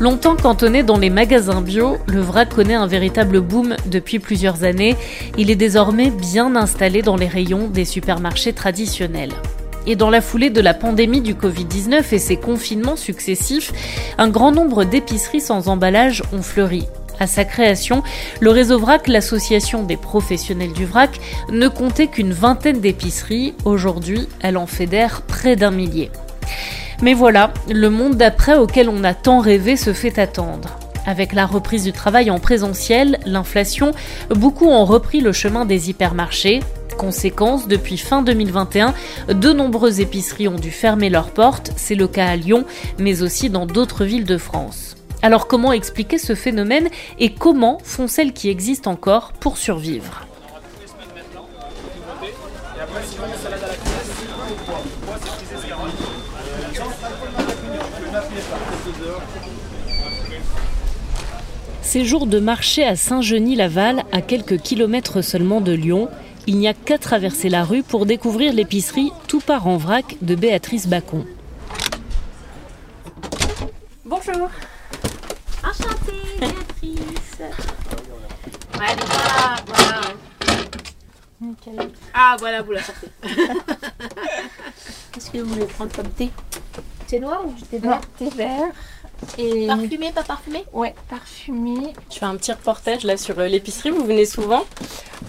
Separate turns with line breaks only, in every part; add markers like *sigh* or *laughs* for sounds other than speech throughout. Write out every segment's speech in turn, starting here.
Longtemps cantonné dans les magasins bio, le vrac connaît un véritable boom depuis plusieurs années. Il est désormais bien installé dans les rayons des supermarchés traditionnels. Et dans la foulée de la pandémie du Covid-19 et ses confinements successifs, un grand nombre d'épiceries sans emballage ont fleuri. À sa création, le réseau VRAC, l'association des professionnels du VRAC, ne comptait qu'une vingtaine d'épiceries. Aujourd'hui, elle en fédère près d'un millier. Mais voilà, le monde d'après auquel on a tant rêvé se fait attendre. Avec la reprise du travail en présentiel, l'inflation, beaucoup ont repris le chemin des hypermarchés. Conséquence, depuis fin 2021, de nombreuses épiceries ont dû fermer leurs portes, c'est le cas à Lyon, mais aussi dans d'autres villes de France. Alors comment expliquer ce phénomène et comment font celles qui existent encore pour survivre? Ces jours de marché à Saint-Genis-Laval, à quelques kilomètres seulement de Lyon, il n'y a qu'à traverser la rue pour découvrir l'épicerie Tout part en vrac de Béatrice Bacon.
Bonjour.
Enchantée, Béatrice.
Allez, voilà, voilà. Ah, voilà, vous la sortez. *laughs*
Qu'est-ce que vous voulez prendre comme thé? Thé noir ou thé
Non,
vert
thé vert. Et
Parfumé, pas parfumé?
Ouais, parfumé.
Je fais un petit reportage là sur euh, l'épicerie, vous venez souvent?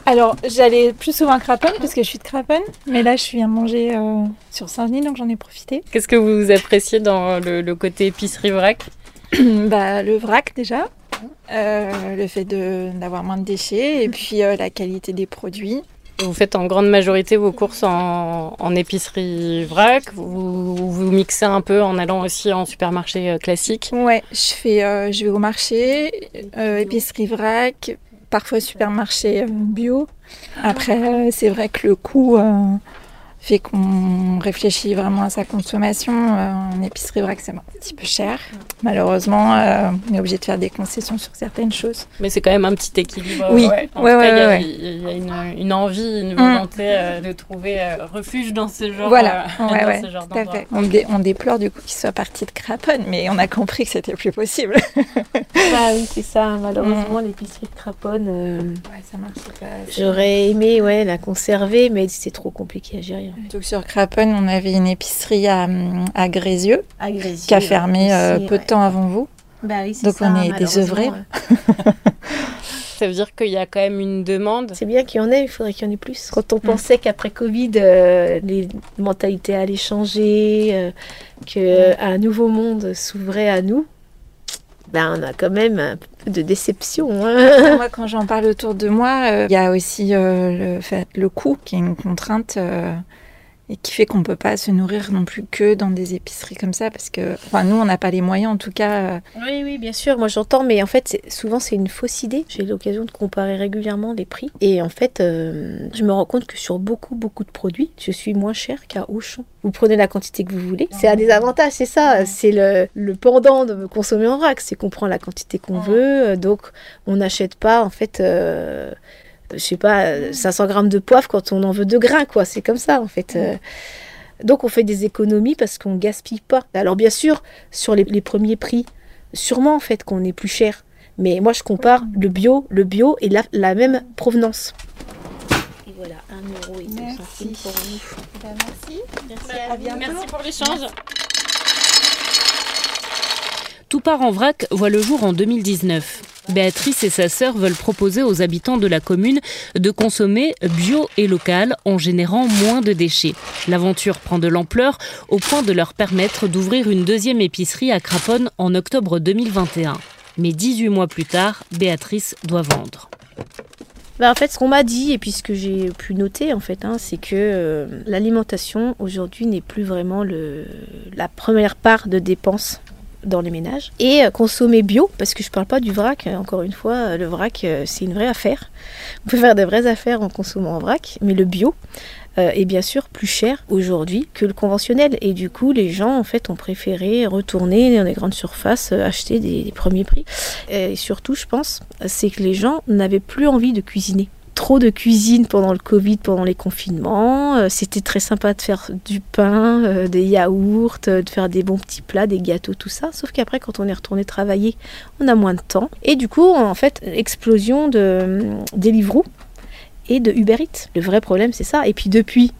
Alors, j'allais plus souvent à Craponne parce que je suis de Craponne, mais là, je viens manger euh, sur Saint-Denis, donc j'en ai profité.
Qu'est-ce que vous appréciez dans le, le côté épicerie vrac? *clears throat*
Bah, le vrac déjà, euh, le fait de- d'avoir moins de déchets et puis euh, la qualité des produits.
Vous faites en grande majorité vos courses en, épicerie vrac, vous, vous mixez un peu en allant aussi en supermarché euh, classique.
Ouais, je fais, euh, je vais au marché, euh, épicerie vrac, parfois supermarché bio. Après, c'est vrai que le coût fait qu'on réfléchit vraiment à sa consommation. Euh, en épicerie vrac, c'est un petit peu cher. Malheureusement, euh, on est obligé de faire des concessions sur certaines choses.
Mais c'est quand même un petit équilibre.
Oui. Ouais,
il y a-
ouais,
il y a, une, une envie, une volonté euh, de trouver euh, refuge dans ce genre,
Voilà,
euh,
ouais, *laughs*
dans
ouais,
ce genre
tout à
d'endroit.
fait. On, dé- on déplore du coup qu'il soit parti de Craponne, mais on a compris que c'était plus possible. *laughs*
Ah oui, c'est ça. Malheureusement, l'épicerie de Craponne, euh,
Ouais, ça marche pas.
j'aurais aimé ouais, la conserver, mais c'est trop compliqué à gérer.
Donc sur Craponne, on avait une épicerie à, à Grézieux qui a fermé euh, peu de temps avant vous.
Bah oui,
Donc
ça,
on est désœuvrés.
euh. *laughs*
Ça veut dire qu'il y a quand même une demande.
C'est bien qu'il y en ait, il faudrait qu'il y en ait plus. Quand on pensait qu'après Covid, euh, les mentalités allaient changer, euh, qu'un nouveau monde s'ouvrait à nous, ben, on a quand même un peu de déception. hein. *laughs*
moi, quand j'en parle autour de moi, euh, il y a aussi euh, le, fait, le coût qui est une contrainte euh, et qui fait qu'on ne peut pas se nourrir non plus que dans des épiceries comme ça parce que, enfin, nous, on n'a pas les moyens en tout cas. euh,
Oui, oui, bien sûr, moi j'entends, mais en fait, souvent c'est une fausse idée. J'ai l'occasion de comparer régulièrement les prix. Et en fait, euh, je me rends compte que sur beaucoup, beaucoup de produits, je suis moins cher qu'à Auchan. Vous prenez la quantité que vous voulez. C'est un des avantages, c'est ça. C'est le, le pendant de consommer en vrac. C'est qu'on prend la quantité qu'on veut. euh, Donc, on n'achète pas, en fait. euh, je sais pas, euh, 500 grammes de poivre quand on en veut deux grains, quoi. C'est comme ça, en fait. euh. Donc, on fait des économies parce qu'on gaspille pas. Alors, bien sûr, sur les, les premiers prix, sûrement, en fait, qu'on est plus cher. Mais moi, je compare le bio, le bio et la, la même provenance. Et voilà, 1 euro et
Merci.
centimes pour nous.
merci.
Merci pour l'échange. Tout part en vrac voit le jour en 2019. Béatrice et sa sœur veulent proposer aux habitants de la commune de consommer bio et local en générant moins de déchets. L'aventure prend de l'ampleur au point de leur permettre d'ouvrir une deuxième épicerie à Craponne en octobre 2021. Mais 18 mois plus tard, Béatrice doit vendre.
Bah, en fait, ce qu'on m'a dit et puis ce que j'ai pu noter, en fait, hein, c'est que euh, l'alimentation aujourd'hui n'est plus vraiment la première part de dépenses dans les ménages. Et euh, consommer bio, parce que je parle pas du vrac, euh, encore une fois, euh, le vrac, c'est une vraie affaire. On peut faire des vraies affaires en consommant en vrac, mais le bio est bien sûr plus cher aujourd'hui que le conventionnel. Et du coup, les gens, en fait, ont préféré retourner dans les grandes surfaces, acheter des, des premiers prix. Et surtout, je pense, c'est que les gens n'avaient plus envie de cuisiner. Trop de cuisine pendant le Covid, pendant les confinements. Euh, c'était très sympa de faire du pain, euh, des yaourts, de faire des bons petits plats, des gâteaux, tout ça. Sauf qu'après, quand on est retourné travailler, on a moins de temps. Et du coup, en fait, explosion de Deliveroo et de Uber Eats. Le vrai problème, c'est ça. Et puis depuis,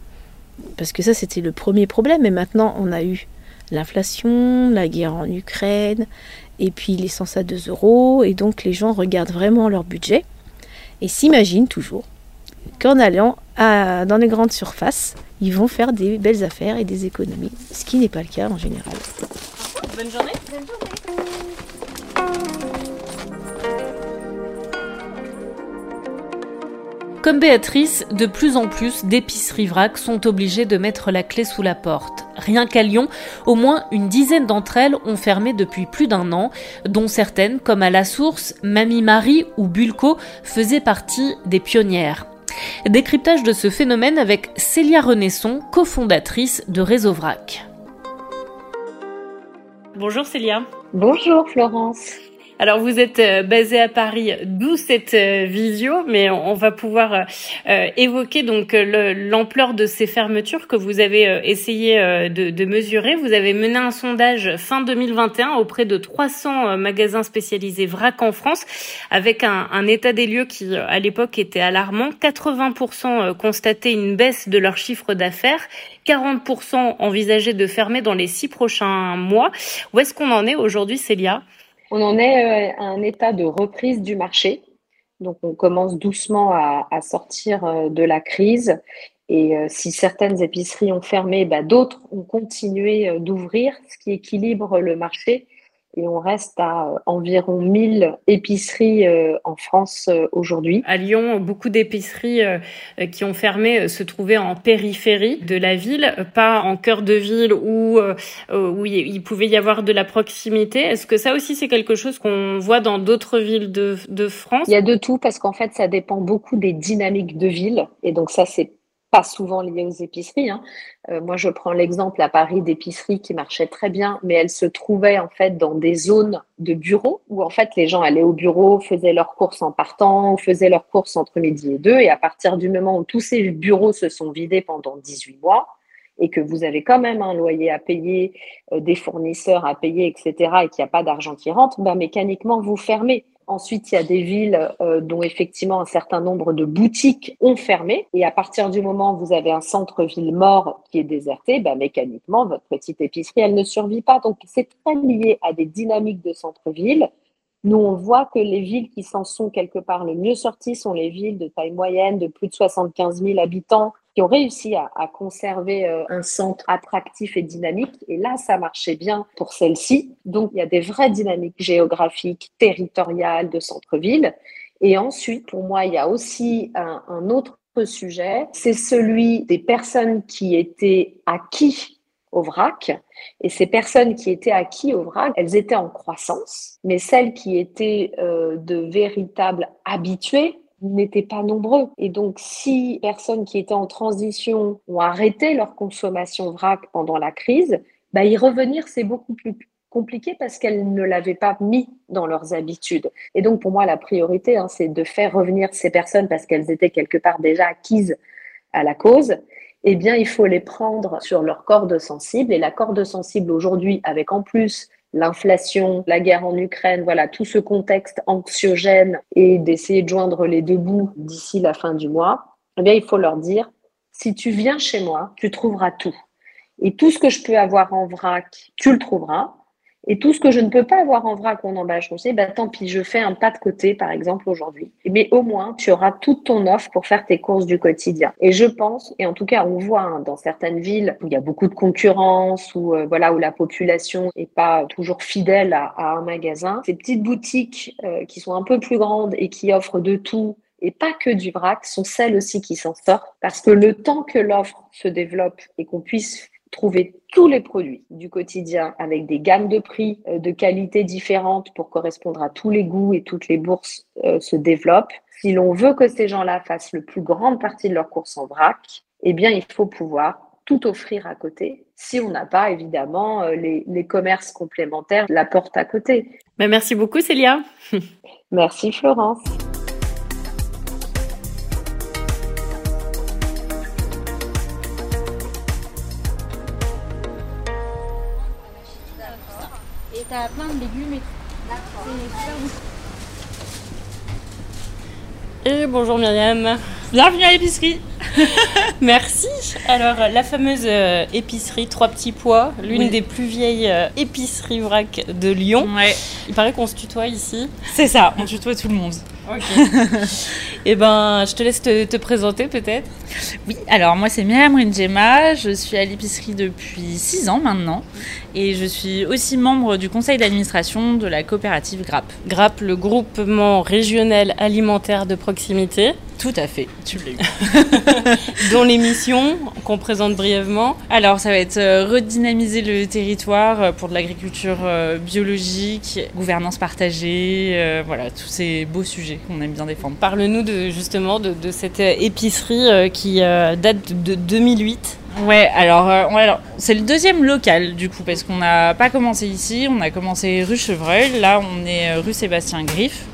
parce que ça, c'était le premier problème, et maintenant, on a eu l'inflation, la guerre en Ukraine, et puis l'essence à 2 euros, et donc les gens regardent vraiment leur budget et s'imaginent toujours qu'en allant dans les grandes surfaces, ils vont faire des belles affaires et des économies, ce qui n'est pas le cas en général.
Bonne journée. Bonne journée. Comme Béatrice, de plus en plus d'épiceries vrac sont obligées de mettre la clé sous la porte. Rien qu'à Lyon, au moins une dizaine d'entre elles ont fermé depuis plus d'un an, dont certaines, comme à La Source, Mamie Marie ou Bulco, faisaient partie des pionnières. Décryptage de ce phénomène avec Célia Renaisson, cofondatrice de Réseau Vrac. Bonjour Célia.
Bonjour Florence.
Alors vous êtes euh, basé à Paris, d'où cette euh, visio, mais on va pouvoir euh, évoquer donc l'ampleur de ces fermetures que vous avez essayé de, mesurer. Vous avez mené un sondage fin 2021 auprès de 300 magasins spécialisés vrac en France, avec un, un état des lieux qui à l'époque était alarmant. 80% constataient une baisse de leur chiffre d'affaires 40% envisageaient de fermer dans les six prochains mois. Où est-ce qu'on en est aujourd'hui, Célia?
On en est euh, à un état de reprise du marché. Donc, on commence doucement à, sortir euh, de la crise. Et euh, si certaines épiceries ont fermé, bah, d'autres ont continué d'ouvrir, ce qui équilibre le marché et on reste à euh, environ 1000 épiceries euh, en France euh, aujourd'hui.
À Lyon, beaucoup d'épiceries qui ont fermé se trouvaient en périphérie de la ville, pas en cœur de ville où, où il pouvait y avoir de la proximité. Est-ce que ça aussi c'est quelque chose qu'on voit dans d'autres villes de, de France?
Il y a de tout parce qu'en fait ça dépend beaucoup des dynamiques de ville et donc ça c'est pas souvent liées aux épiceries. Hein. Euh, moi, je prends l'exemple à Paris d'épiceries qui marchaient très bien, mais elles se trouvaient en fait dans des zones de bureaux où en fait les gens allaient au bureau, faisaient leurs courses en partant, faisaient leurs courses entre midi et deux, et à partir du moment où tous ces bureaux se sont vidés pendant 18 mois, et que vous avez quand même un loyer à payer, euh, des fournisseurs à payer, etc., et qu'il n'y a pas d'argent qui rentre, ben, mécaniquement, vous fermez. Ensuite, il y a des villes euh, dont effectivement un certain nombre de boutiques ont fermé. Et à partir du moment où vous avez un centre-ville mort qui est déserté, ben, mécaniquement, votre petite épicerie, elle ne survit pas. Donc, c'est très lié à des dynamiques de centre-ville. Nous, on voit que les villes qui s'en sont quelque part le mieux sorties sont les villes de taille moyenne, de plus de 75 000 habitants, qui ont réussi à, conserver euh, un centre attractif et dynamique. Et là, ça marchait bien pour celle-ci. Donc, il y a des vraies dynamiques géographiques, territoriales de centre-ville. Et ensuite, pour moi, il y a aussi un, un autre sujet, c'est celui des personnes qui étaient acquis au vrac. Et ces personnes qui étaient acquis au vrac, elles étaient en croissance, mais celles qui étaient euh, de véritables habitués n'étaient pas nombreux. Et donc, si personnes qui étaient en transition ont arrêté leur consommation vrac pendant la crise, bah, y revenir, c'est beaucoup plus compliqué parce qu'elles ne l'avaient pas mis dans leurs habitudes. Et donc, pour moi, la priorité, hein, c'est de faire revenir ces personnes parce qu'elles étaient quelque part déjà acquises à la cause. Eh bien, il faut les prendre sur leur corde sensible. Et la corde sensible aujourd'hui, avec en plus l'inflation, la guerre en Ukraine, voilà, tout ce contexte anxiogène et d'essayer de joindre les deux bouts d'ici la fin du mois, eh bien, il faut leur dire, si tu viens chez moi, tu trouveras tout. Et tout ce que je peux avoir en vrac, tu le trouveras. Et tout ce que je ne peux pas avoir en vrac ou en emballage conseillé, ben, tant pis, je fais un pas de côté, par exemple, aujourd'hui. Mais au moins, tu auras toute ton offre pour faire tes courses du quotidien. Et je pense, et en tout cas, on voit hein, dans certaines villes où il y a beaucoup de concurrence, où, euh, voilà, où la population n'est pas toujours fidèle à, un magasin, ces petites boutiques euh, qui sont un peu plus grandes et qui offrent de tout, et pas que du vrac, sont celles aussi qui s'en sortent. Parce que le temps que l'offre se développe et qu'on puisse trouver tous les produits du quotidien avec des gammes de prix euh, de qualité différentes pour correspondre à tous les goûts et toutes les bourses euh, se développent. Si l'on veut que ces gens-là fassent le plus grande partie de leurs courses en vrac, eh bien, il faut pouvoir tout offrir à côté si on n'a pas évidemment euh, les, les, commerces complémentaires la porte à côté.
Mais merci beaucoup Célia.
merci Florence.
T'as plein de légumes et tout. C'est super bon.
Et bonjour Myriam.
Bienvenue à l'épicerie. *laughs*
Merci. Alors, la fameuse euh, épicerie Trois Petits Pois, l'une
Oui.
des plus vieilles euh, épiceries vrac de Lyon.
Ouais,
Il paraît qu'on se tutoie ici.
c'est ça, on tutoie tout le monde.
Ok. *laughs* Eh ben, je te laisse te, te présenter peut-être.
Oui, alors moi c'est Myriam Rinjema, je suis à l'épicerie depuis 6 ans maintenant et je suis aussi membre du conseil d'administration de la coopérative GRAP.
GRAP, le groupement régional alimentaire de proximité,
Tout à fait, tu l'as eu. *laughs*
dont les missions qu'on présente brièvement.
Alors ça va être euh, redynamiser le territoire euh, pour de l'agriculture euh, biologique, gouvernance partagée, euh, voilà, tous ces beaux sujets qu'on aime bien défendre.
Parle-nous de, justement de, de cette épicerie qui euh, date de 2008.
Ouais, alors, euh, ouais, alors, c'est le deuxième local du coup, parce qu'on n'a pas commencé ici, on a commencé rue Chevreuil, là on est euh, rue Sébastien Griffe.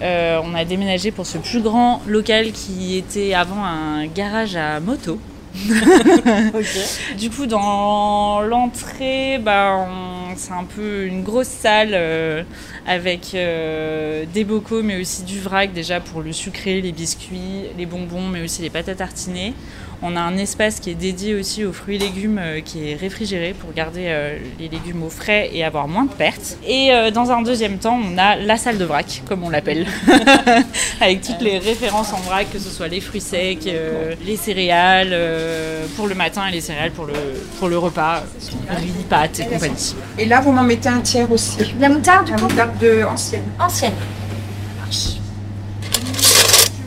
Euh, on a déménagé pour ce plus grand local qui était avant un garage à moto. *laughs* Du coup, dans l'entrée, bah, on- c'est un peu une grosse salle euh, avec euh, des bocaux, mais aussi du vrac déjà pour le sucré, les biscuits, les bonbons, mais aussi les pâtes à tartiner. On a un espace qui est dédié aussi aux fruits et légumes euh, qui est réfrigéré pour garder euh, les légumes au frais et avoir moins de pertes. Et euh, dans un deuxième temps, on a la salle de vrac, comme on l'appelle, *laughs* avec toutes les références en vrac, que ce soit les fruits secs, euh, les céréales euh, pour le matin et les céréales pour le, pour le repas, riz, pâtes et compagnie.
Et là, vous m'en mettez un tiers aussi.
La moutarde,
La
du coup
moutarde de ancienne.
Ancienne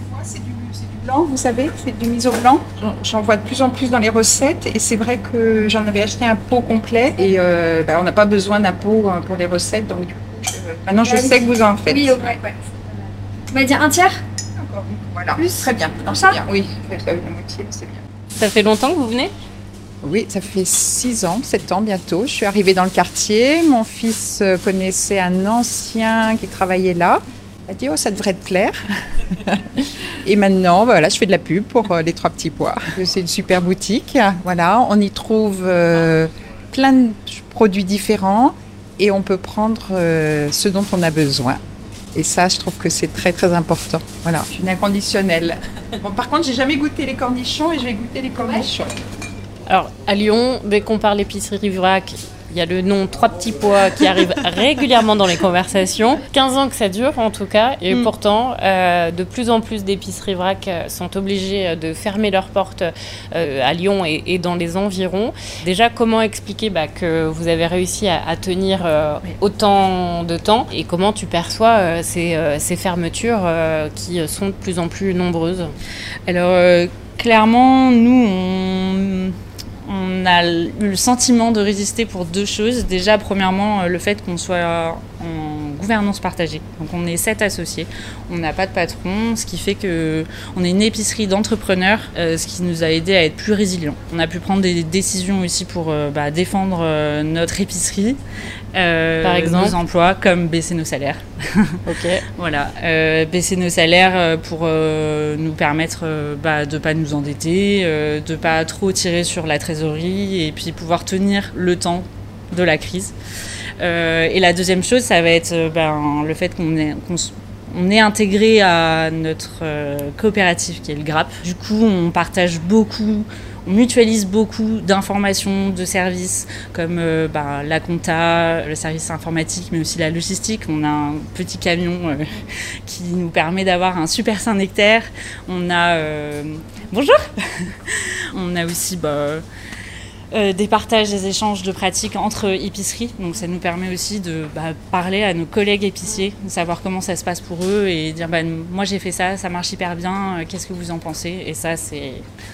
vois, c'est du, c'est du blanc, vous savez, c'est du miso blanc. J'en- vois de plus en plus dans les recettes et c'est vrai que j'en avais acheté un pot complet et euh, bah, on n'a pas besoin d'un pot euh, pour les recettes. Donc du coup, je- maintenant je
Ouais,
sais que vous en faites.
Oui, ouais, ouais. Tu vas dire un tiers
D'accord, Voilà,
Plus.
très bien. Non,
Ça
c'est bien. Oui, faites la moitié, c'est bien.
Ça fait longtemps que vous venez?
Oui, ça fait 6 ans, 7 ans bientôt. Je suis arrivée dans le quartier. Mon fils euh, connaissait un ancien qui travaillait là. A dit, oh, ça devrait te plaire. *laughs* Et maintenant, voilà, je fais de la pub pour euh, les trois petits pois. C'est une super boutique. Voilà, on y trouve euh, plein de produits différents et on peut prendre euh, ce dont on a besoin. Et ça, je trouve que c'est très très important. Voilà, je suis une inconditionnelle. *laughs* Bon, par contre, j'ai jamais goûté les cornichons et je vais goûter les cornichons.
Alors, à Lyon, dès qu'on parle épicerie vrac, il y a le nom Trois Petits Pois qui arrive *laughs* régulièrement dans les conversations. 15 ans que ça dure, en tout cas. Et
Mm.
pourtant, euh, de plus en plus d'épiceries vrac euh, sont obligées euh, de fermer leurs portes euh, à Lyon et, et dans les environs. Déjà, comment expliquer bah, que vous avez réussi à, à tenir euh, autant de temps? Et comment tu perçois ces, ces fermetures qui sont de plus en plus nombreuses?
Alors, clairement, nous, on, on a eu le sentiment de résister pour deux choses. Déjà, premièrement, euh, le fait qu'on soit en gouvernance partagée. Donc, on est sept associés. On n'a pas de patron, ce qui fait que on est une épicerie d'entrepreneurs, euh, ce qui nous a aidé à être plus résilients. On a pu prendre des décisions aussi pour euh, bah, défendre euh, notre épicerie, euh,
Par exemple
nos emplois, comme baisser nos salaires. *laughs*
Ok. *laughs*
Voilà, euh, baisser nos salaires pour euh, nous permettre bah, de pas nous endetter, de pas trop tirer sur la trésorerie et puis pouvoir tenir le temps de la crise. Euh, et la deuxième chose, ça va être euh, ben, le fait qu'on est, intégré à notre euh, coopérative qui est le GRAP. Du coup, on partage beaucoup, on mutualise beaucoup d'informations, de services comme ben, la compta, le service informatique, mais aussi la logistique. On a un petit camion *laughs* qui nous permet d'avoir un super Saint-Nectaire. On a... Bonjour *laughs* On a aussi... bah, euh, des partages, des échanges de pratiques entre épiceries. Donc ça nous permet aussi de bah, parler à nos collègues épiciers, de savoir comment ça se passe pour eux et dire bah, moi j'ai fait ça, ça marche hyper bien, euh, qu'est-ce que vous en pensez? Et ça c'est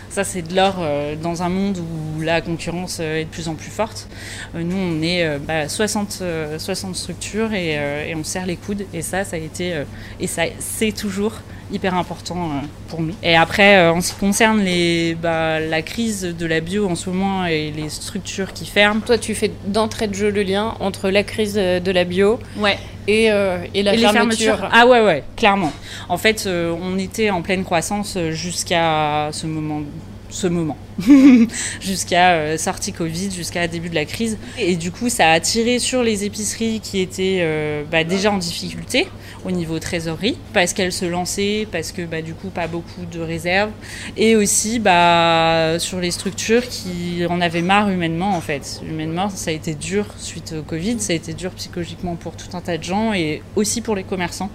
ça c'est de l'or euh, dans un monde où la concurrence est de plus en plus forte. Nous on est euh, bah, 60, euh, 60 structures et, et on serre les coudes et ça ça a été et ça c'est toujours hyper important euh, pour nous. Et après, euh, en ce qui concerne les, bah, la crise de la bio en ce moment et les structures qui ferment,
Toi, tu fais d'entrée de jeu le lien entre la crise euh, de la bio
ouais,
et, euh, et la
et les
fermeture.
fermetures. Ah ouais, ouais, clairement. En fait, on était en pleine croissance jusqu'à ce moment. Ce moment. *laughs* jusqu'à euh, sortie Covid, jusqu'à début de la crise. Et du coup, ça a tiré sur les épiceries qui étaient euh, bah, déjà en difficulté au niveau trésorerie, parce qu'elles se lançaient, parce que bah, du coup, pas beaucoup de réserves, et aussi bah, sur les structures qui en avaient marre humainement en fait. Humainement, ça a été dur suite au Covid, ça a été dur psychologiquement pour tout un tas de gens et aussi pour les commerçants.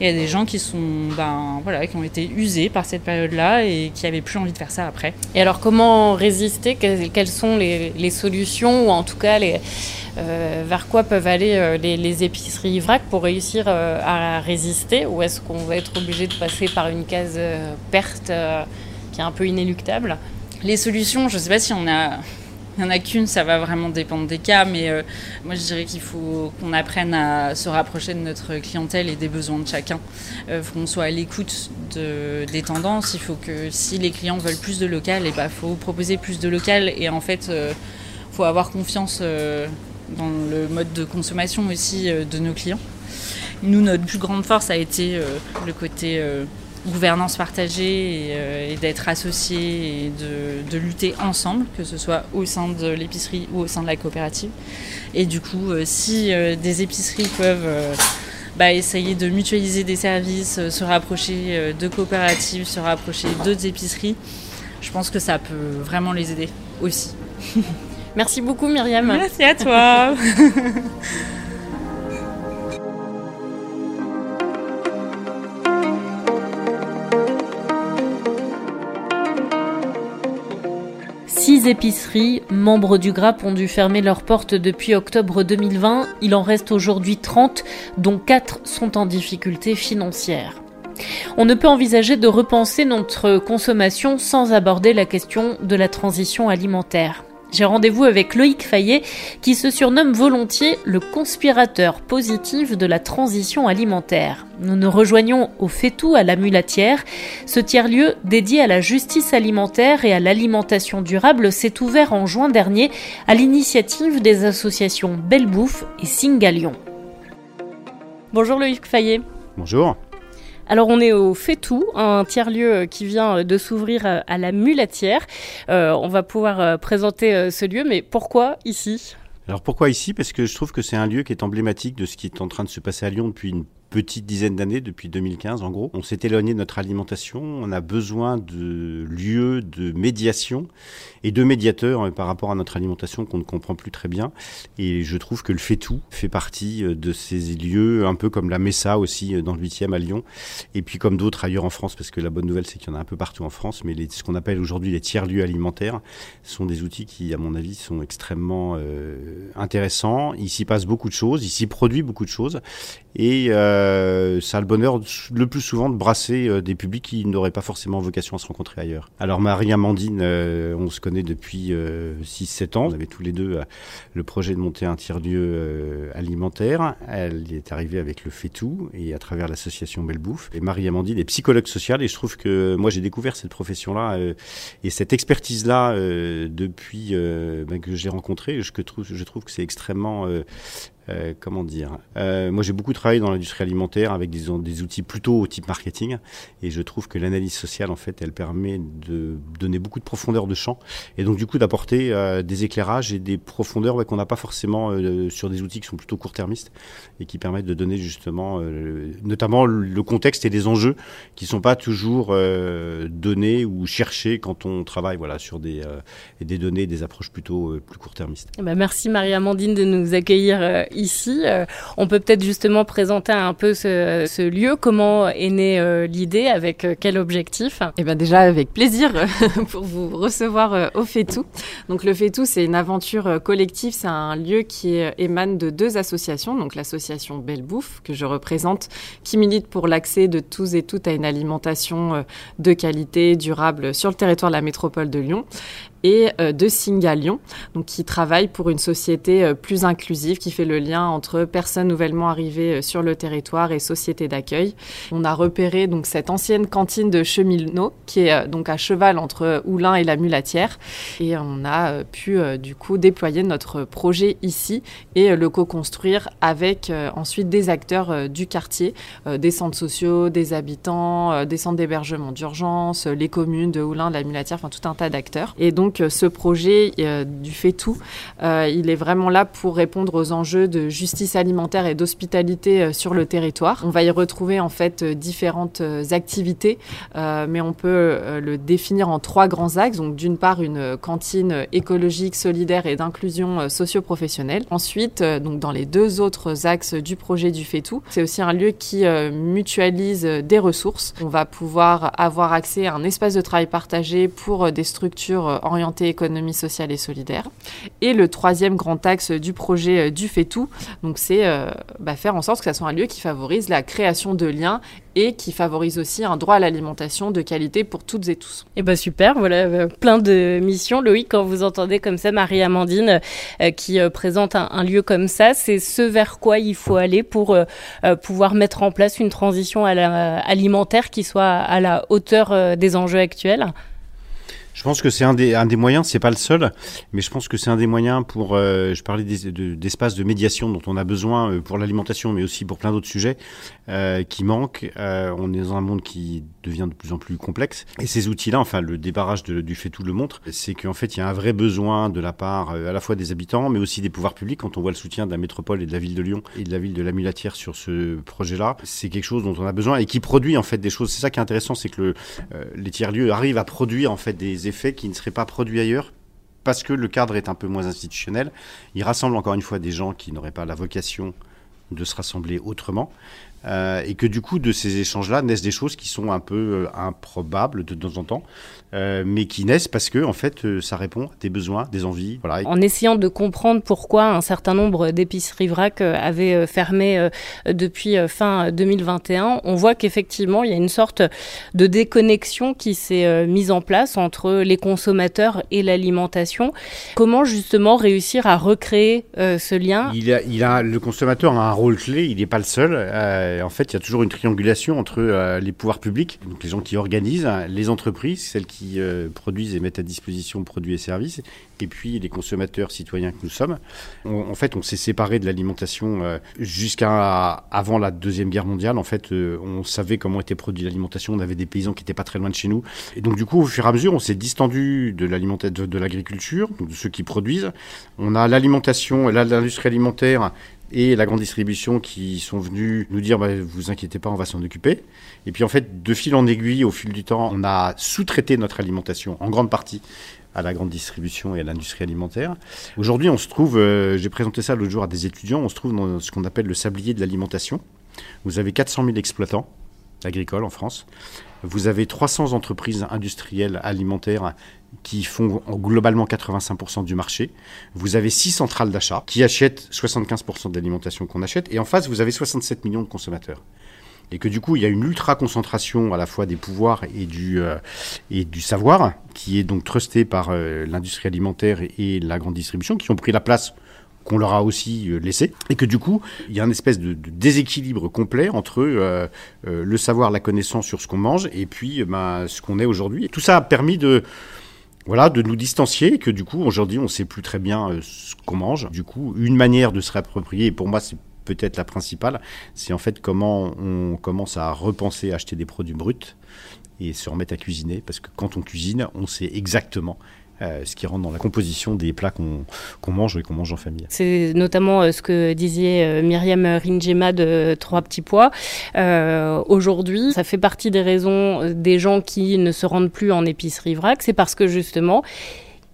Il y a des gens qui sont, ben, voilà, qui ont été usés par cette période-là et qui avaient plus envie de faire ça après.
Et alors, comment résister quelles, sont les, solutions ou en tout cas les, euh, vers quoi peuvent aller euh, les, épiceries vrac pour réussir euh, à résister Ou est-ce qu'on va être obligé de passer par une case perte qui est un peu inéluctable?
Les solutions, je ne sais pas si on a il n'y en a qu'une, ça va vraiment dépendre des cas, mais euh, moi je dirais qu'il faut qu'on apprenne à se rapprocher de notre clientèle et des besoins de chacun. Il euh, faut qu'on soit à l'écoute de, des tendances, il faut que si les clients veulent plus de local, il bah, faut proposer plus de local et en fait il euh, faut avoir confiance dans le mode de consommation aussi de nos clients. Nous, notre plus grande force a été le côté gouvernance partagée et, euh, et d'être associés et de, de, lutter ensemble, que ce soit au sein de l'épicerie ou au sein de la coopérative. Et du coup, euh, si euh, des épiceries peuvent euh, bah, essayer de mutualiser des services, euh, se rapprocher de coopératives, se rapprocher d'autres épiceries, je pense que ça peut vraiment les aider aussi. *laughs*
Merci beaucoup Myriam.
Merci à toi. *laughs*
Six épiceries, membres du GRAP, ont dû fermer leurs portes depuis octobre 2020. Il en reste aujourd'hui 30, dont 4 sont en difficulté financière. On ne peut envisager de repenser notre consommation sans aborder la question de la transition alimentaire. J'ai rendez-vous avec Loïc Fayet, qui se surnomme volontiers le conspirateur positif de la transition alimentaire. Nous nous rejoignons au Fétou à la Mulatière. Ce tiers-lieu dédié à la justice alimentaire et à l'alimentation durable s'est ouvert en juin dernier à l'initiative des associations Belle Bouffe et Singalion. Bonjour Loïc Fayet.
Bonjour.
Alors on est au Fétou, un tiers-lieu qui vient de s'ouvrir à la Mulatière. Euh, on va pouvoir présenter ce lieu, mais pourquoi ici?
Alors pourquoi ici? Parce que je trouve que c'est un lieu qui est emblématique de ce qui est en train de se passer à Lyon depuis une petite dizaine d'années, depuis 2015 en gros. On s'est éloigné de notre alimentation, on a besoin de lieux de médiation et de médiateurs par rapport à notre alimentation qu'on ne comprend plus très bien. Et je trouve que le fait tout fait partie de ces lieux, un peu comme la Messa aussi dans le 8e à Lyon, et puis comme d'autres ailleurs en France, parce que la bonne nouvelle c'est qu'il y en a un peu partout en France, mais ce qu'on appelle aujourd'hui les tiers-lieux alimentaires sont des outils qui, à mon avis, sont extrêmement euh, intéressants. Il s'y passe beaucoup de choses, il s'y produit beaucoup de choses, et euh, ça a le bonheur le plus souvent de brasser euh, des publics qui n'auraient pas forcément vocation à se rencontrer ailleurs. Alors Marie-Amandine, euh, on se connaît depuis 6-7 ans, on avait tous les deux le projet de monter un tiers-lieu alimentaire, elle est arrivée avec le Fétou et à travers l'association Belle Bouffe. Et Marie-Amandine est psychologue sociale et je trouve que moi j'ai découvert cette profession-là et cette expertise-là depuis ben, que j'ai rencontré, je trouve que c'est extrêmement euh, comment dire? Euh, Moi, j'ai beaucoup travaillé dans l'industrie alimentaire avec des, des, outils plutôt au type marketing, et je trouve que l'analyse sociale, en fait, elle permet de donner beaucoup de profondeur de champ, et donc du coup d'apporter euh, des éclairages et des profondeurs qu'on n'a pas forcément sur des outils qui sont plutôt court-termistes et qui permettent de donner justement, notamment le contexte et les enjeux qui sont pas toujours donnés ou cherchés quand on travaille, voilà, sur des des données, des approches plutôt plus court-termistes.
Ben, merci Marie-Amandine de nous accueillir ici. Euh, on peut peut-être justement présenter un peu ce, ce lieu. Comment est née euh, l'idée? Avec euh, quel objectif?
Eh bien déjà avec plaisir *laughs* pour vous recevoir au Fétou. Donc le Fétou, c'est une aventure collective. C'est un lieu qui émane de deux associations. Donc l'association Belle Bouffe que je représente, qui milite pour l'accès de tous et toutes à une alimentation de qualité, durable sur le territoire de la métropole de Lyon et euh, de Singalion, donc qui travaille pour une société euh, plus inclusive, qui fait le lien entre personnes nouvellement arrivées euh, sur le territoire et société d'accueil. On a repéré donc cette ancienne cantine de cheminots qui est donc à cheval entre Oulin et la Mulatière, et on a pu du coup déployer notre projet ici et le co-construire avec ensuite des acteurs du quartier, des centres sociaux, des habitants, des centres d'hébergement d'urgence, les communes de Oulin, de la Mulatière, enfin tout un tas d'acteurs. Et donc donc ce projet du fait tout, il est vraiment là pour répondre aux enjeux de justice alimentaire et d'hospitalité sur le territoire. On va y retrouver en fait différentes activités, mais on peut le définir en trois grands axes. Donc d'une part une cantine écologique, solidaire et d'inclusion socio-professionnelle. Ensuite, donc dans les deux autres axes du projet du fait tout, c'est aussi un lieu qui mutualise des ressources. On va pouvoir avoir accès à un espace de travail partagé pour euh, des structures euh, économie sociale et solidaire. Et le troisième grand axe du projet euh, du fait tout, donc c'est bah, faire en sorte que ça soit un lieu qui favorise la création de liens et qui favorise aussi un droit à l'alimentation de qualité pour toutes et tous.
Et eh ben super, voilà plein de missions. Loïc, quand vous entendez comme ça Marie-Amandine qui présente un, lieu comme ça, c'est ce vers quoi il faut aller pour pouvoir mettre en place une transition alimentaire qui soit à la hauteur des enjeux actuels?
Je pense que c'est un des, un des moyens, c'est pas le seul, mais je pense que c'est un des moyens pour, euh, je parlais d'espaces de, médiation dont on a besoin euh, pour l'alimentation, mais aussi pour plein d'autres sujets euh, qui manquent. on est dans un monde qui devient de plus en plus complexe. Et ces outils-là, enfin le débarrage du fait tout le montre, c'est qu'en fait il y a un vrai besoin de la part à la fois des habitants, mais aussi des pouvoirs publics. Quand on voit le soutien de la métropole et de la ville de Lyon et de la ville de la Mulatière sur ce projet-là, c'est quelque chose dont on a besoin et qui produit en fait des choses. C'est ça qui est intéressant, c'est que le, les tiers-lieux arrivent à produire en fait des effets qui ne seraient pas produits ailleurs parce que le cadre est un peu moins institutionnel. Il rassemble encore une fois des gens qui n'auraient pas la vocation de se rassembler autrement. Euh, et que du coup, de ces échanges-là naissent des choses qui sont un peu euh, improbables de temps en temps, euh, mais qui naissent parce que, en fait, ça répond à des besoins, des envies. Voilà.
En essayant de comprendre pourquoi un certain nombre d'épiceries vrac avaient fermé depuis fin 2021, on voit qu'effectivement, il y a une sorte de déconnexion qui s'est mise en place entre les consommateurs et l'alimentation. Comment justement réussir à recréer ce lien?
Il a, il a, Le consommateur a un rôle clé, il n'est pas le seul en fait, il y a toujours une triangulation entre euh, les pouvoirs publics, donc les gens qui organisent, les entreprises, celles qui euh, produisent et mettent à disposition produits et services, et puis les consommateurs citoyens que nous sommes. en fait, on s'est séparé de l'alimentation euh, jusqu'à avant la Deuxième Guerre mondiale. En fait, on savait comment était produite l'alimentation, on avait des paysans qui n'étaient pas très loin de chez nous. Et donc, du coup, au fur et à mesure, on s'est distendu de l'agriculture, de, de ceux qui produisent. On a l'alimentation, l'industrie alimentaire et la grande distribution qui sont venus nous dire bah, vous inquiétez pas, on va s'en occuper. Et puis en fait, de fil en aiguille, au fil du temps, on a sous-traité notre alimentation en grande partie à la grande distribution et à l'industrie alimentaire. Aujourd'hui, on se trouve, euh, j'ai présenté ça l'autre jour à des étudiants, on se trouve dans ce qu'on appelle le sablier de l'alimentation. Vous avez 400 000 exploitants agricoles en France. Vous avez 300 entreprises industrielles alimentaires qui font globalement 85% du marché. Vous avez 6 centrales d'achat qui achètent 75% de l'alimentation qu'on achète. Et en face, vous avez 67 millions de consommateurs. Et que du coup, il y a une ultra concentration à la fois des pouvoirs et du, euh, et du savoir, qui est donc trusté par euh, l'industrie alimentaire et, la grande distribution, qui ont pris la place qu'on leur a aussi euh, laissé, et que du coup, il y a une espèce de, déséquilibre complet entre le savoir, la connaissance sur ce qu'on mange, et puis ben, ce qu'on est aujourd'hui. Tout ça a permis de voilà, de nous distancier, que du coup, aujourd'hui, on ne sait plus très bien euh, ce qu'on mange. Du coup, une manière de se réapproprier, pour moi, c'est peut-être la principale, c'est en fait comment on commence à repenser à acheter des produits bruts et se remettre à cuisiner, parce que quand on cuisine, on sait exactement euh, ce qui rentre dans la composition des plats qu'on mange et qu'on mange en famille.
C'est notamment euh, ce que disait euh, Myriam Rinjema de Trois Petits Pois. Aujourd'hui, ça fait partie des raisons des gens qui ne se rendent plus en épicerie vrac, c'est parce que justement,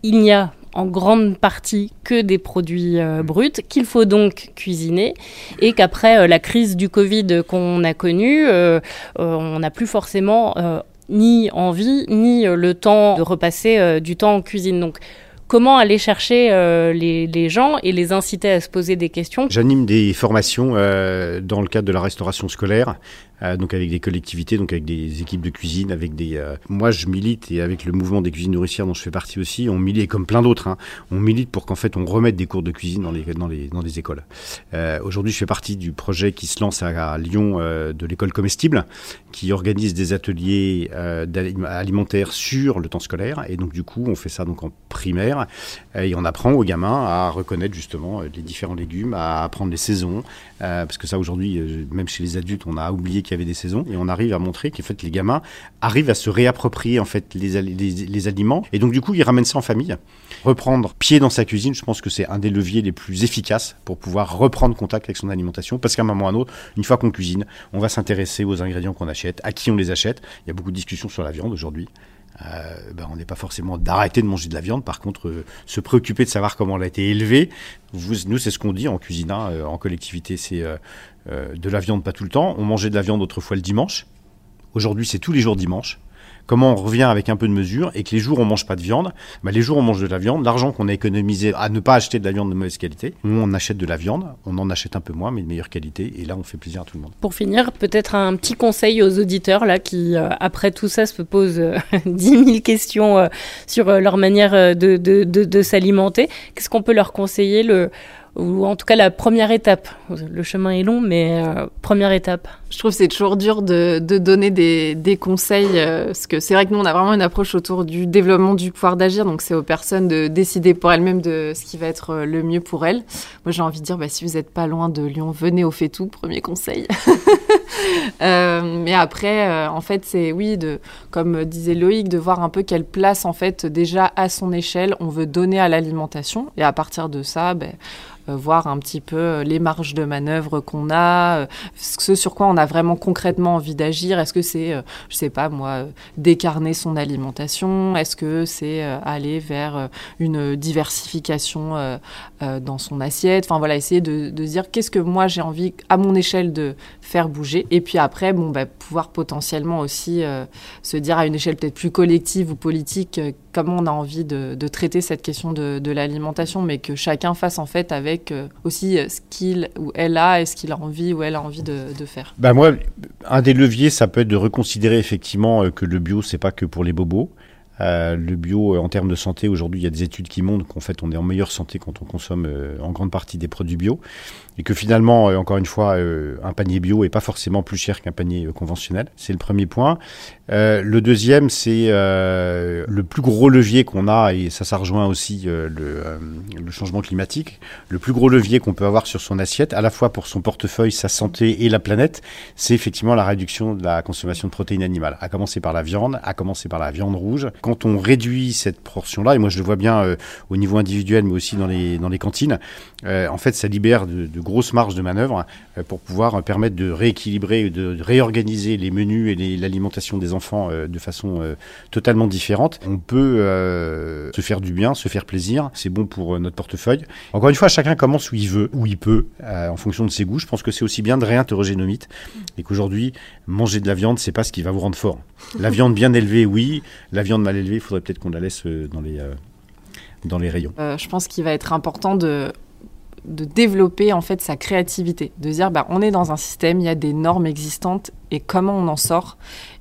il n'y a en grande partie que des produits bruts qu'il faut donc cuisiner et qu'après la crise du Covid qu'on a connue, on n'a plus forcément ni envie, ni euh, le temps de repasser euh, du temps en cuisine. Donc, comment aller chercher euh, les, gens et les inciter à se poser des questions?
J'anime des formations dans le cadre de la restauration scolaire euh, donc avec des collectivités, donc avec des équipes de cuisine, avec des. Euh, moi, je milite et avec le mouvement des cuisines nourricières dont je fais partie aussi, on milite comme plein d'autres. Hein, on milite pour qu'en fait on remette des cours de cuisine dans les dans les dans les écoles. Euh, Aujourd'hui, je fais partie du projet qui se lance à, Lyon euh, de l'école comestible, qui organise des ateliers alimentaires sur le temps scolaire. Et donc du coup, on fait ça donc en primaire et on apprend aux gamins à reconnaître justement les différents légumes, à apprendre les saisons, parce que ça aujourd'hui, même chez les adultes, on a oublié qu'il y avait des saisons. Et on arrive à montrer qu'en fait, les gamins arrivent à se réapproprier en fait les, les, les aliments. Et donc, du coup, ils ramènent ça en famille. Reprendre pied dans sa cuisine, je pense que c'est un des leviers les plus efficaces pour pouvoir reprendre contact avec son alimentation. Parce qu'à un moment ou à un autre, une fois qu'on cuisine, on va s'intéresser aux ingrédients qu'on achète, à qui on les achète. Il y a beaucoup de discussions sur la viande aujourd'hui. Euh, ben, on n'est pas forcément d'arrêter de manger de la viande, par contre, euh, se préoccuper de savoir comment elle a été élevée. Nous, c'est ce qu'on dit en cuisine, hein, euh, en collectivité, c'est de la viande pas tout le temps. On mangeait de la viande autrefois le dimanche. Aujourd'hui, c'est tous les jours dimanche. Comment on revient avec un peu de mesure et que les jours on mange pas de viande, bah les jours on mange de la viande, l'argent qu'on a économisé à ne pas acheter de la viande de mauvaise qualité, on achète de la viande, on en achète un peu moins mais de meilleure qualité et là on fait plaisir à tout le monde.
Pour finir, peut-être un petit conseil aux auditeurs là qui euh, après tout ça se posent euh, *laughs* 10 000 questions euh, sur euh, leur manière euh, de, de, de, de s'alimenter. Qu'est-ce qu'on peut leur conseiller le ou en tout cas la première étape? Le chemin est long, mais euh, première étape.
Je trouve que c'est toujours dur de, de donner des, des conseils, euh, parce que c'est vrai que nous, on a vraiment une approche autour du développement du pouvoir d'agir, donc c'est aux personnes de décider pour elles-mêmes de ce qui va être euh, le mieux pour elles. Moi, j'ai envie de dire, bah, si vous n'êtes pas loin de Lyon, venez au Fait Tout, premier conseil. *laughs* euh, mais après, en fait, c'est oui, de, comme disait Loïc, de voir un peu quelle place, en fait, déjà à son échelle, on veut donner à l'alimentation, et à partir de ça, ben, voir un petit peu les marges de manœuvre qu'on a, ce sur quoi on a vraiment concrètement envie d'agir? Est-ce que c'est, euh, je sais pas moi, euh, décarner son alimentation? Est-ce que c'est euh, aller vers euh, une diversification dans son assiette? Enfin voilà, essayer de, dire qu'est-ce que moi j'ai envie à mon échelle de faire bouger. Et puis après, bon, bah, pouvoir potentiellement aussi se dire à une échelle peut-être plus collective ou politique comment on a envie de, traiter cette question de, l'alimentation, mais que chacun fasse en fait avec euh, aussi euh, ce qu'il ou elle a et ce qu'il a envie ou elle a envie de, faire.
Bah moi, un des leviers, ça peut être de reconsidérer effectivement euh, que le bio, c'est pas que pour les bobos. Le bio, en termes de santé, aujourd'hui, il y a des études qui montrent qu'en fait, on est en meilleure santé quand on consomme en grande partie des produits bio. Et que finalement, euh, encore une fois, euh, un panier bio est pas forcément plus cher qu'un panier euh, conventionnel. C'est le premier point. Le deuxième, c'est le plus gros levier qu'on a, et ça, ça rejoint aussi le, changement climatique. Le plus gros levier qu'on peut avoir sur son assiette, à la fois pour son portefeuille, sa santé et la planète, c'est effectivement la réduction de la consommation de protéines animales. À commencer par la viande, à commencer par la viande rouge. Quand on réduit cette portion-là, et moi je le vois bien au niveau individuel, mais aussi dans les, dans les cantines, en fait, ça libère de, de grosses marges de manœuvre euh, pour pouvoir euh, permettre de rééquilibrer, de, réorganiser les menus et l'alimentation des enfants euh, de façon totalement différente. On peut se faire du bien, se faire plaisir. C'est bon pour notre portefeuille. Encore une fois, chacun commence où il veut, où il peut, en fonction de ses goûts. Je pense que c'est aussi bien de réinterroger nos mythes et qu'aujourd'hui, manger de la viande, c'est pas ce qui va vous rendre fort. La viande bien élevée, oui. La viande mal élevée, il faudrait peut-être qu'on la laisse dans les, rayons.
Je pense qu'il va être important de de développer en fait sa créativité, de dire bah on est dans un système, il y a des normes existantes et comment on en sort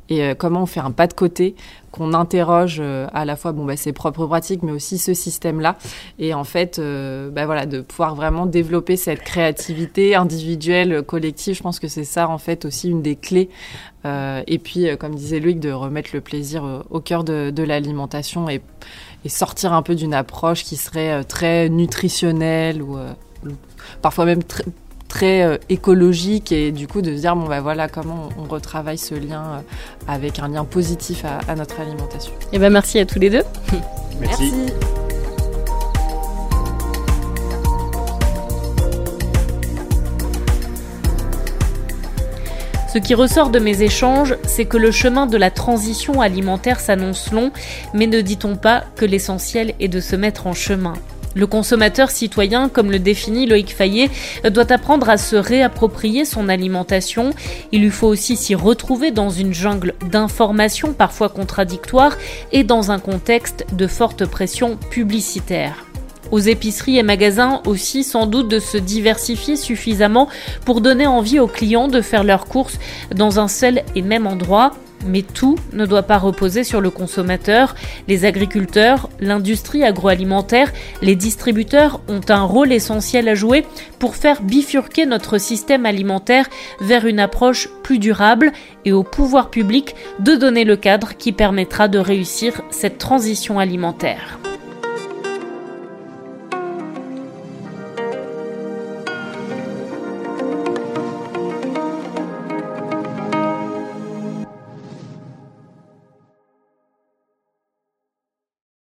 et euh, comment on fait un pas de côté, qu'on interroge euh, à la fois bon bah ses propres pratiques mais aussi ce système-là. Et en fait euh, bah voilà de pouvoir vraiment développer cette créativité individuelle, collective, je pense que c'est ça en fait aussi une des clés et puis comme disait Loïc de remettre le plaisir au cœur de, de l'alimentation et sortir un peu d'une approche qui serait très nutritionnelle ou parfois même tr- très euh, écologique et du coup de se dire bon bah voilà comment on, on retravaille ce lien euh, avec un lien positif à, à notre alimentation.
Et ben merci à tous les deux. *laughs*
Merci.
Ce qui ressort de mes échanges, c'est que le chemin de la transition alimentaire s'annonce long, mais ne dit-on pas que l'essentiel est de se mettre en chemin? Le consommateur citoyen, comme le définit Loïc Fayet, doit apprendre à se réapproprier son alimentation. Il lui faut aussi s'y retrouver dans une jungle d'informations parfois contradictoires et dans un contexte de forte pression publicitaire. Aux épiceries et magasins aussi sans doute de se diversifier suffisamment pour donner envie aux clients de faire leurs courses dans un seul et même endroit. Mais tout ne doit pas reposer sur le consommateur. Les agriculteurs, l'industrie agroalimentaire, les distributeurs ont un rôle essentiel à jouer pour faire bifurquer notre système alimentaire vers une approche plus durable et au pouvoir public de donner le cadre qui permettra de réussir cette transition alimentaire.